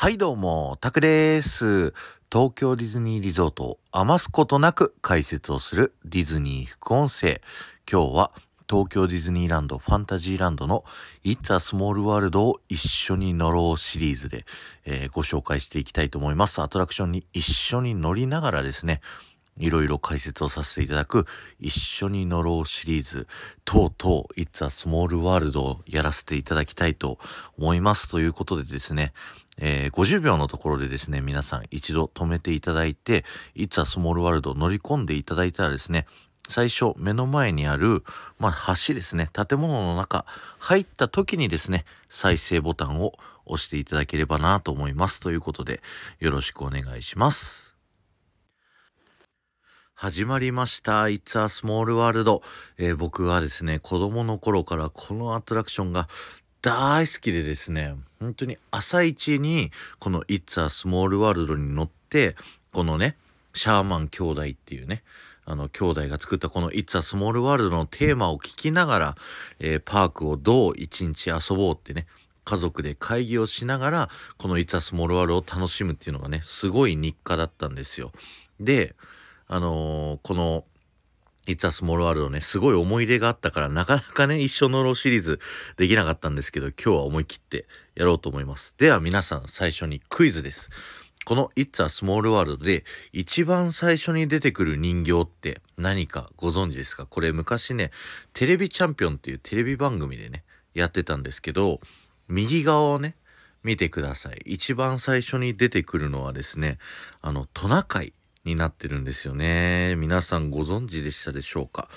はいどうも、タクです。東京ディズニーリゾートを余すことなく解説をするディズニー副音声。今日は東京ディズニーランドファンタジーランドの It's a Small World を一緒に乗ろうシリーズで、えー、ご紹介していきたいと思います。アトラクションに一緒に乗りながらですね、いろいろ解説をさせていただく一緒に乗ろうシリーズとうとう It's a Small World をやらせていただきたいと思いますということでですね、えー、50秒のところでですね、皆さん一度止めていただいて、It's a Small World 乗り込んでいただいたらですね、最初目の前にある、まあ、橋ですね、建物の中、入った時にですね、再生ボタンを押していただければなと思います。ということで、よろしくお願いします。始まりました。It's a Small World、えー、僕はですね、子供の頃からこのアトラクションが大好きでですね、本当に朝一にこの It's a Small World に乗って、このね、シャーマン兄弟っていうね、あの兄弟が作ったこの It's a Small World のテーマを聞きながら、えー、パークをどう一日遊ぼうってね、家族で会議をしながら、この It's a Small World を楽しむっていうのがね、すごい日課だったんですよ。で、あのー、この、It's a Small World ね、すごい思い出があったから、なかなかね、一緒のローシリーズできなかったんですけど、今日は思い切ってやろうと思います。では皆さん、最初にクイズです。この It's a Small World で一番最初に出てくる人形って何かご存知ですか？これ昔ね、テレビチャンピオンっていうテレビ番組でね、やってたんですけど、右側をね、見てください。一番最初に出てくるのはですね、あの、トナカイになってるんですよね。皆さんご存知でしたでしょうか？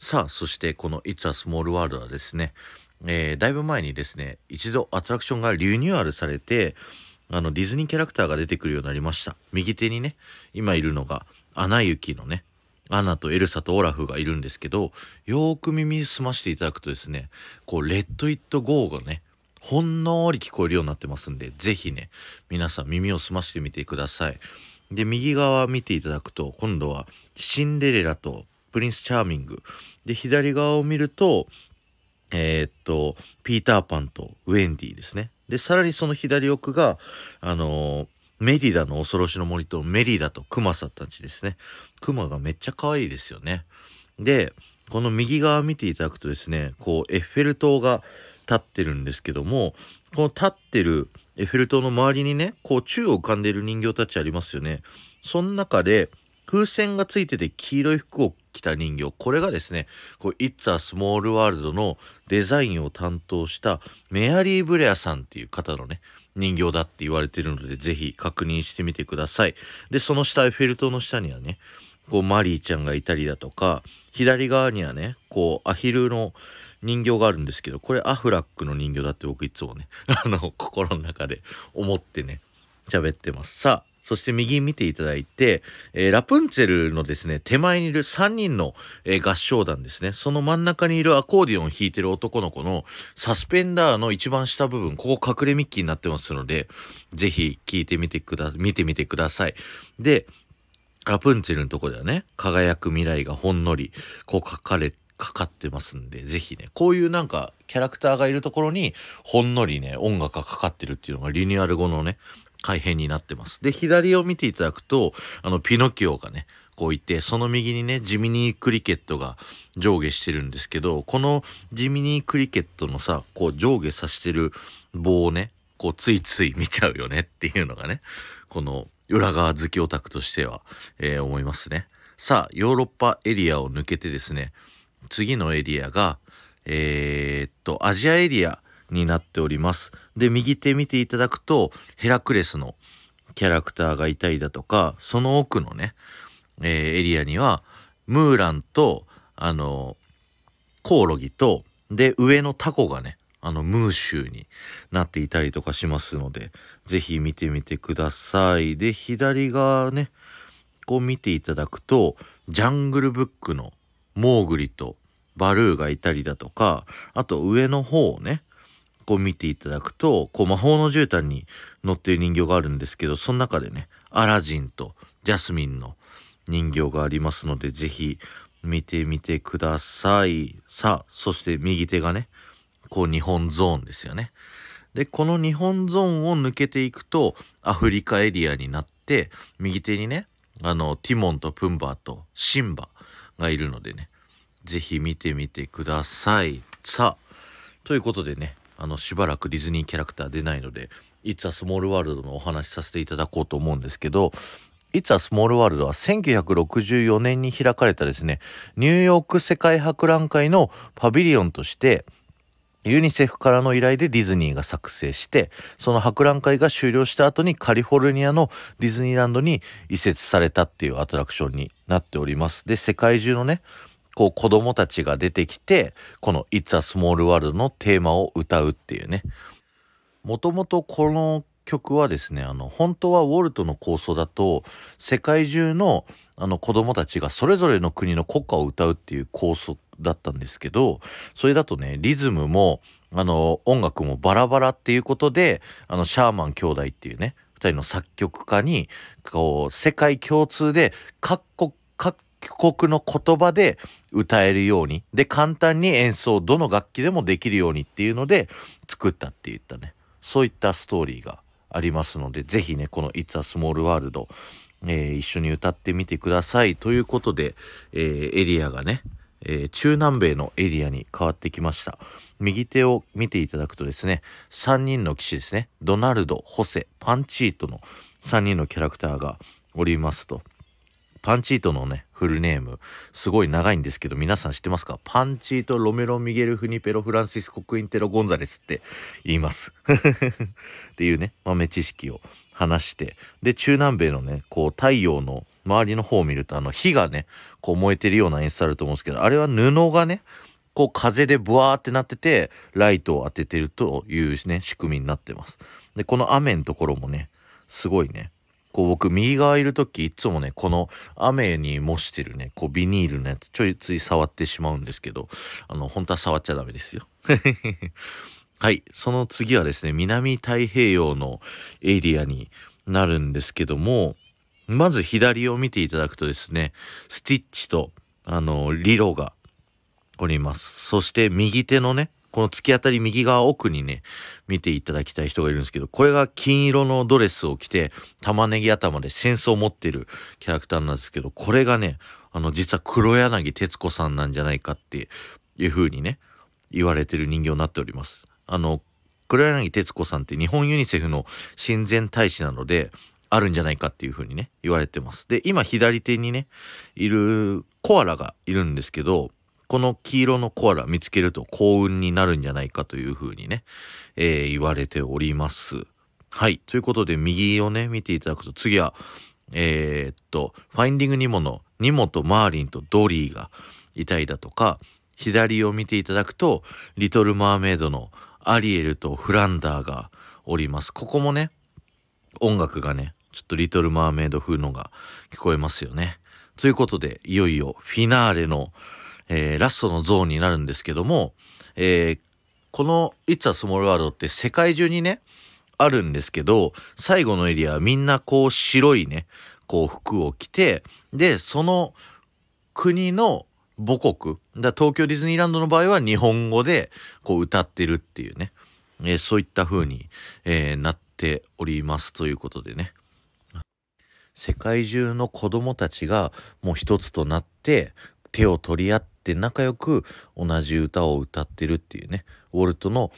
さあ、そしてこの It's a Small World はですね、えー、だいぶ前にですね、一度アトラクションがリニューアルされて、あの、ディズニーキャラクターが出てくるようになりました。右手にね、今いるのが、アナ雪のね、アナとエルサとオラフがいるんですけど、よーく耳澄ましていただくとですね、こう、レッド・イット・ゴーがね、ほんのり聞こえるようになってますんで、ぜひね、皆さん耳を澄ましてみてください。で、右側見ていただくと、今度はシンデレラとプリンス・チャーミング。で、左側を見ると、えー、っと、ピーターパンとウェンディですね。で、さらにその左奥が、あのー、メリダの恐ろしの森とメリダとクマさんたちですね。クマがめっちゃ可愛いですよね。で、この右側見ていただくとですね、こう、エッフェル塔が立ってるんですけども、この立ってるエッフェル塔の周りにね、こう宙を浮かんでいる人形たちありますよね。その中で、風船がついてて黄色い服を着た人形。これがですね、こう、It's a Small World のデザインを担当したメアリー・ブレアさんっていう方のね、人形だって言われてるので、ぜひ確認してみてください。で、その下、エッフェル塔の下にはね、こう、マリーちゃんがいたりだとか、左側にはね、こう、アヒルの人形があるんですけど、これアフラックの人形だって僕いつもね、あの、心の中で思ってね、喋ってます。さあ、そして右見ていただいて、えー、ラプンツェルのですね、手前にいる3人の、えー、合唱団ですね。その真ん中にいるアコーディオン弾いてる男の子のサスペンダーの一番下部分、ここ隠れミッキーになってますので、ぜひ聞いてみてくだ、見てみてください。で、ラプンツェルのとこではね、輝く未来がほんのり、こう書かれてかかってますんで、ぜひね、こういうなんかキャラクターがいるところにほんのりね、音楽がかかってるっていうのがリニューアル後のね、改変になってます。で、左を見ていただくと、あの、ピノキオがね、こういて、その右にね、ジミニークリケットが上下してるんですけど、このジミニークリケットのさ、こう上下さしてる棒をね、こうついつい見ちゃうよねっていうのがね、この裏側好きオタクとしては、えー、思いますね。さあ、ヨーロッパエリアを抜けてですね、次のエリアが、えー、っと、アジアエリアになっております。で、右手見ていただくと、ヘラクレスのキャラクターがいたりだとか、その奥のね、えー、エリアには、ムーランと、あの、コオロギと、で、上のタコがね、あの、ムーシューになっていたりとかしますので、ぜひ見てみてください。で、左側ね、こう見ていただくと、ジャングルブックのモーグリとバルーがいたりだとか、あと上の方をね、こう見ていただくと、こう魔法の絨毯に乗っている人形があるんですけど、その中でね、アラジンとジャスミンの人形がありますので、ぜひ見てみてください。さあ、そして右手がね、こう日本ゾーンですよね。でこの日本ゾーンを抜けていくとアフリカエリアになって右手にねあのティモンとプンバーとシンバがいるのでね是非見てみてくださいさあということでねあのしばらくディズニーキャラクター出ないので「It's a Small World」のお話しさせていただこうと思うんですけど「It's a Small World」は1964年に開かれたですねニューヨーク世界博覧会のパビリオンとしてユニセフからの依頼でディズニーが作成して、その博覧会が終了した後にカリフォルニアのディズニーランドに移設されたっていうアトラクションになっております。で、世界中のね、こう子供たちが出てきて、この It's a Small World のテーマを歌うっていうね。もともとこの曲はですね、あの、本当はウォルトの構想だと、世界中のあの子供たちがそれぞれの国の国歌を歌うっていう構想だったんですけど、それだとね、リズムも、あの、音楽もバラバラっていうことで、あの、シャーマン兄弟っていうね、二人の作曲家に、こう、世界共通で各国、国の言葉で歌えるように、で、簡単に演奏、どの楽器でもできるようにっていうので作ったって言ったね、そういったストーリーがありますので、ぜひね、この It's a Small World、えー、一緒に歌ってみてください。ということで、えー、エリアがね、えー、中南米のエリアに変わってきました。右手を見ていただくとですね、3人の騎士ですね、ドナルド、ホセ、パンチートの3人のキャラクターがおりますと。パンチートのね、フルネーム、すごい長いんですけど、皆さん知ってますか？パンチート、ロメロ、ミゲル、フニペロ、フランシスコ、クインテロ、ゴンザレスって言います。っていうね、豆知識を話して、で、中南米のね、こう、太陽の周りの方を見ると、あの、火がね、こう燃えてるような演出あると思うんですけど、あれは布がね、こう風でブワーってなってて、ライトを当ててるというね、仕組みになってます。で、この雨のところもね、すごいね、こう僕右側いる時いつもね、この雨に模してるね、こうビニールのやつちょいつい触ってしまうんですけど、あの、本当は触っちゃダメですよ。はい。その次はですね、南太平洋のエリアになるんですけども、まず左を見ていただくとですね、スティッチと、あの、リロがおります。そして右手のね、この突き当たり右側奥にね、見ていただきたい人がいるんですけど、これが金色のドレスを着て、玉ねぎ頭で戦争を持ってるキャラクターなんですけど、これがね、あの、実は黒柳徹子さんなんじゃないかっていう風にね、言われてる人形になっております。あの、黒柳徹子さんって日本ユニセフの親善大使なので、あるんじゃないかっていう風にね、言われてます。で、今左手にね、いるコアラがいるんですけど、この黄色のコアラ見つけると幸運になるんじゃないかという風にね、えー、言われております。はい。ということで、右をね、見ていただくと、次は、えー、っと、ファインディングニモのニモとマーリンとドリーがいたりだとか、左を見ていただくと、リトル・マーメイドのアリエルとフランダーがおります。ここもね、音楽がね、ちょっとリトル・マーメイド風のが聞こえますよね。ということで、いよいよフィナーレの、えー、ラストのゾーンになるんですけども、えー、この It's a Small World って世界中にね、あるんですけど、最後のエリアはみんなこう白いね、こう服を着て、で、その国の母国、だ東京ディズニーランドの場合は日本語でこう歌ってるっていうね、えー、そういった風に、えー、なっておりますということでね。世界中の子供たちがもう一つとなって手を取り合って仲良く同じ歌を歌ってるっていうね、ウォルトの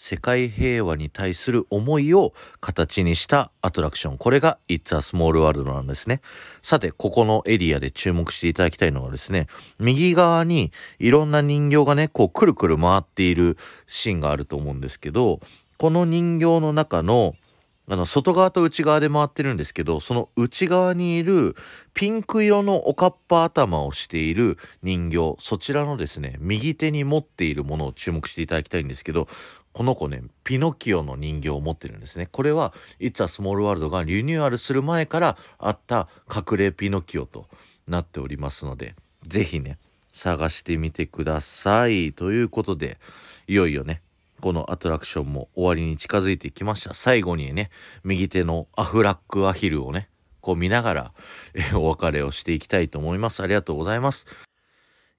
世界平和に対する思いを形にしたアトラクション。これが It's a Small World なんですね。さて、ここのエリアで注目していただきたいのはですね、右側にいろんな人形がね、こうくるくる回っているシーンがあると思うんですけど、この人形の中のあの、外側と内側で回ってるんですけど、その内側にいるピンク色のおかっぱ頭をしている人形、そちらのですね、右手に持っているものを注目していただきたいんですけど、この子ね、ピノキオの人形を持ってるんですね。これは、It's a Small World がリニューアルする前からあった隠れピノキオとなっておりますので、ぜひね、探してみてください。ということで、いよいよね、このアトラクションも終わりに近づいてきました。最後にね、右手のアフラックアヒルをね、こう見ながら、えお別れをしていきたいと思います。ありがとうございます。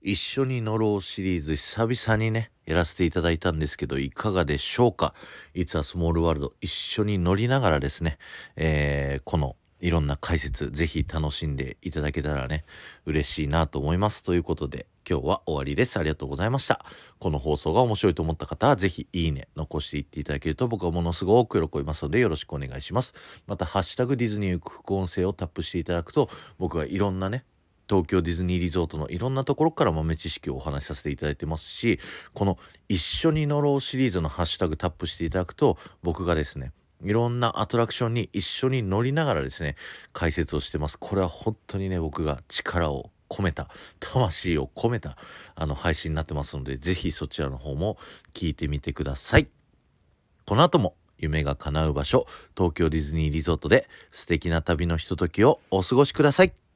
一緒に乗ろうシリーズ久々にね、やらせていただいたんですけど、いかがでしょうか ?It's a Small World 一緒に乗りながらですね、えー、このいろんな解説、ぜひ楽しんでいただけたらね、嬉しいなと思います。ということで、今日は終わりです。ありがとうございました。この放送が面白いと思った方は、ぜひいいね、残していっていただけると僕はものすごく喜びますので、よろしくお願いします。また、ハッシュタグディズニー副音声をタップしていただくと、僕はいろんなね、東京ディズニーリゾートのいろんなところから豆知識をお話しさせていただいてますしこの「一緒に乗ろう」シリーズのハッシュタグタップしていただくと僕がですねいろんなアトラクションに一緒に乗りながらですね解説をしてますこれは本当にね僕が力を込めた魂を込めたあの配信になってますのでぜひそちらの方も聞いてみてください。この後も夢が叶う場所東京ディズニーリゾートで素敵な旅のひとときをお過ごしください。